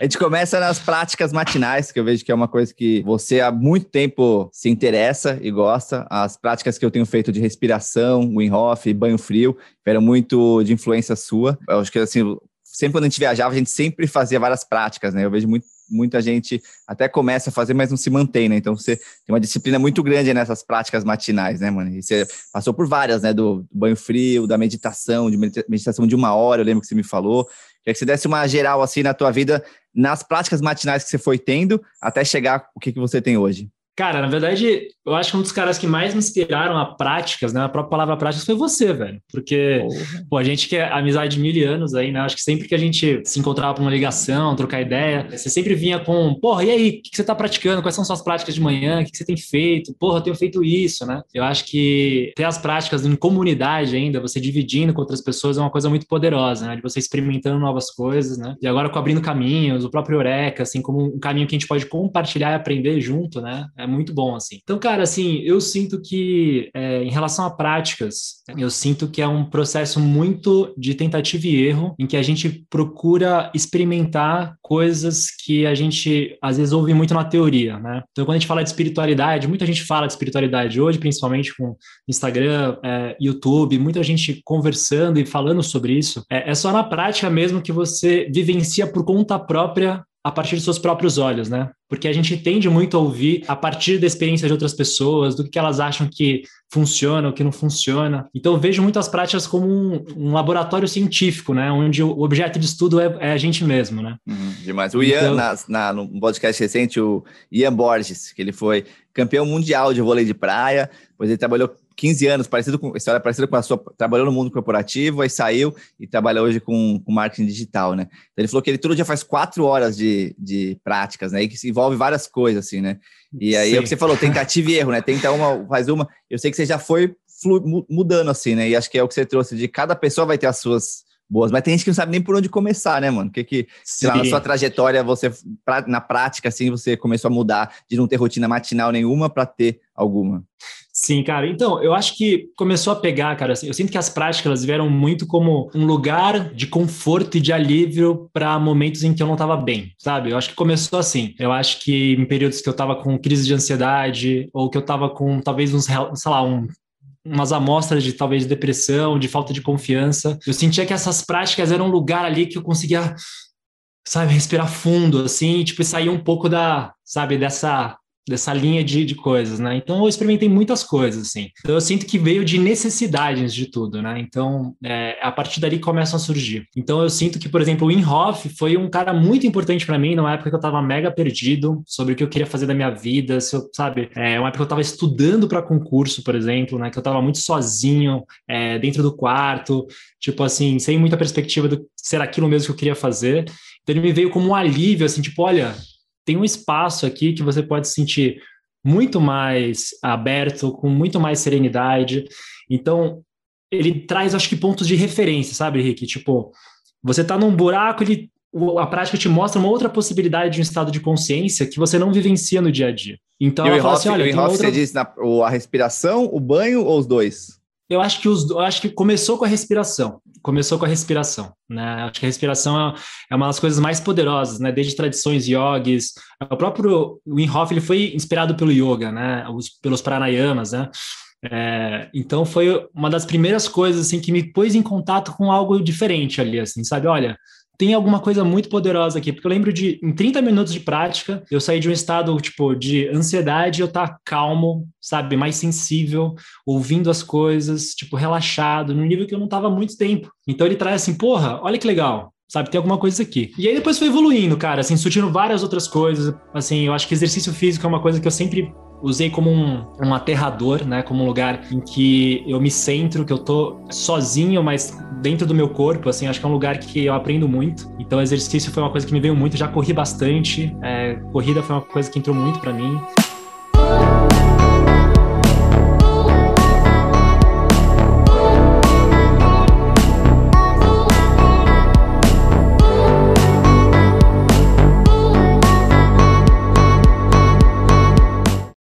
A gente começa nas práticas matinais, que eu vejo que é uma coisa que você há muito tempo se interessa e gosta. As práticas que eu tenho feito de respiração, Wim Hof, banho frio, eram muito de influência sua. Eu acho que assim, sempre quando a gente viajava, a gente sempre fazia várias práticas, né? Eu vejo muito, muita gente até começa a fazer, mas não se mantém, né? Então você tem uma disciplina muito grande nessas práticas matinais, né, mano? E você passou por várias, né? Do, do banho frio, da meditação, de meditação de uma hora, eu lembro que você me falou. Queria que você desse uma geral assim na tua vida, nas práticas matinais que você foi tendo, até chegar o que, que você tem hoje. Cara, na verdade, eu acho que um dos caras que mais me inspiraram a práticas, né? A própria palavra práticas foi você, velho. Porque, pô, a gente que é amizade de mil anos aí, né? Acho que sempre que a gente se encontrava para uma ligação, trocar ideia, você sempre vinha com, porra, e aí, o que você tá praticando? Quais são suas práticas de manhã? O que você tem feito? Porra, eu tenho feito isso, né? Eu acho que ter as práticas em comunidade ainda, você dividindo com outras pessoas é uma coisa muito poderosa, né? De você experimentando novas coisas, né? E agora com abrindo caminhos, o próprio Eureka, assim, como um caminho que a gente pode compartilhar e aprender junto, né? É muito bom, assim. Então, cara, assim, eu sinto que, é, em relação a práticas, eu sinto que é um processo muito de tentativa e erro, em que a gente procura experimentar coisas que a gente, às vezes, ouve muito na teoria, né? Então, quando a gente fala de espiritualidade, muita gente fala de espiritualidade hoje, principalmente com Instagram, é, YouTube, muita gente conversando e falando sobre isso. É, é só na prática mesmo que você vivencia por conta própria a partir dos seus próprios olhos, né? Porque a gente tende muito a ouvir a partir da experiência de outras pessoas, do que elas acham que funciona, o que não funciona. Então, eu vejo muitas práticas como um, um laboratório científico, né? Onde o objeto de estudo é, é a gente mesmo, né? Uhum, demais. O Ian, então... na, na, no podcast recente, o Ian Borges, que ele foi campeão mundial de vôlei de praia, pois ele trabalhou 15 anos, parecido com, história parecida com a sua, trabalhou no mundo corporativo, aí saiu e trabalha hoje com, com marketing digital, né? Então ele falou que ele todo dia faz quatro horas de, de práticas, né? E que se envolve várias coisas, assim, né? E aí Sim. é o que você falou, tentativa e erro, né? Tenta uma, faz uma. Eu sei que você já foi flu, mudando, assim, né? E acho que é o que você trouxe, de cada pessoa vai ter as suas boas, mas tem gente que não sabe nem por onde começar, né, mano? Que que, lá, na sua trajetória, você, pra, na prática, assim, você começou a mudar de não ter rotina matinal nenhuma para ter alguma? Sim, cara. Então, eu acho que começou a pegar, cara. Assim, eu sinto que as práticas elas vieram muito como um lugar de conforto e de alívio para momentos em que eu não estava bem, sabe? Eu acho que começou assim. Eu acho que em períodos que eu estava com crise de ansiedade ou que eu estava com talvez uns, sei lá, um umas amostras de talvez depressão, de falta de confiança. Eu sentia que essas práticas eram um lugar ali que eu conseguia, sabe, respirar fundo, assim, tipo, e sair um pouco da, sabe, dessa dessa linha de, de coisas, né? Então eu experimentei muitas coisas, assim. Então eu sinto que veio de necessidades de tudo, né? Então é, a partir dali começam a surgir. Então eu sinto que, por exemplo, o Inhoff foi um cara muito importante para mim numa época que eu tava mega perdido sobre o que eu queria fazer da minha vida, se eu, sabe? É uma época que eu tava estudando para concurso, por exemplo, né? Que eu tava muito sozinho, é, dentro do quarto, tipo assim, sem muita perspectiva do ser aquilo mesmo que eu queria fazer. Então ele me veio como um alívio, assim, tipo, olha, tem um espaço aqui que você pode se sentir muito mais aberto, com muito mais serenidade. Então, ele traz, acho que, pontos de referência, sabe, Rick? Tipo, você está num buraco, ele, a prática te mostra uma outra possibilidade de um estado de consciência que você não vivencia no dia a dia. Então, e ela fala assim, olha... O outra... você diz na, a respiração, o banho ou os dois? Eu acho que os, eu acho que começou com a respiração. Começou com a respiração, né? Acho que a respiração é, é uma das coisas mais poderosas, né? Desde tradições yogis, o próprio Wim Hof ele foi inspirado pelo yoga, né? Os, pelos pranayamas, né? É, então foi uma das primeiras coisas assim que me pôs em contato com algo diferente ali, assim, sabe? Olha, tem alguma coisa muito poderosa aqui, porque eu lembro de, em 30 minutos de prática, eu saí de um estado, tipo, de ansiedade, eu tá calmo, sabe, mais sensível, ouvindo as coisas, tipo, relaxado, num nível que eu não tava há muito tempo. Então ele traz assim, porra, olha que legal, sabe? Tem alguma coisa aqui. E aí depois foi evoluindo, cara, assim, surgindo várias outras coisas. Assim, eu acho que exercício físico é uma coisa que eu sempre usei como um, um aterrador, né? Como um lugar em que eu me centro, que eu tô sozinho, mas dentro do meu corpo, assim, acho que é um lugar que eu aprendo muito. Então, exercício foi uma coisa que me veio muito, já corri bastante, é, corrida foi uma coisa que entrou muito para mim.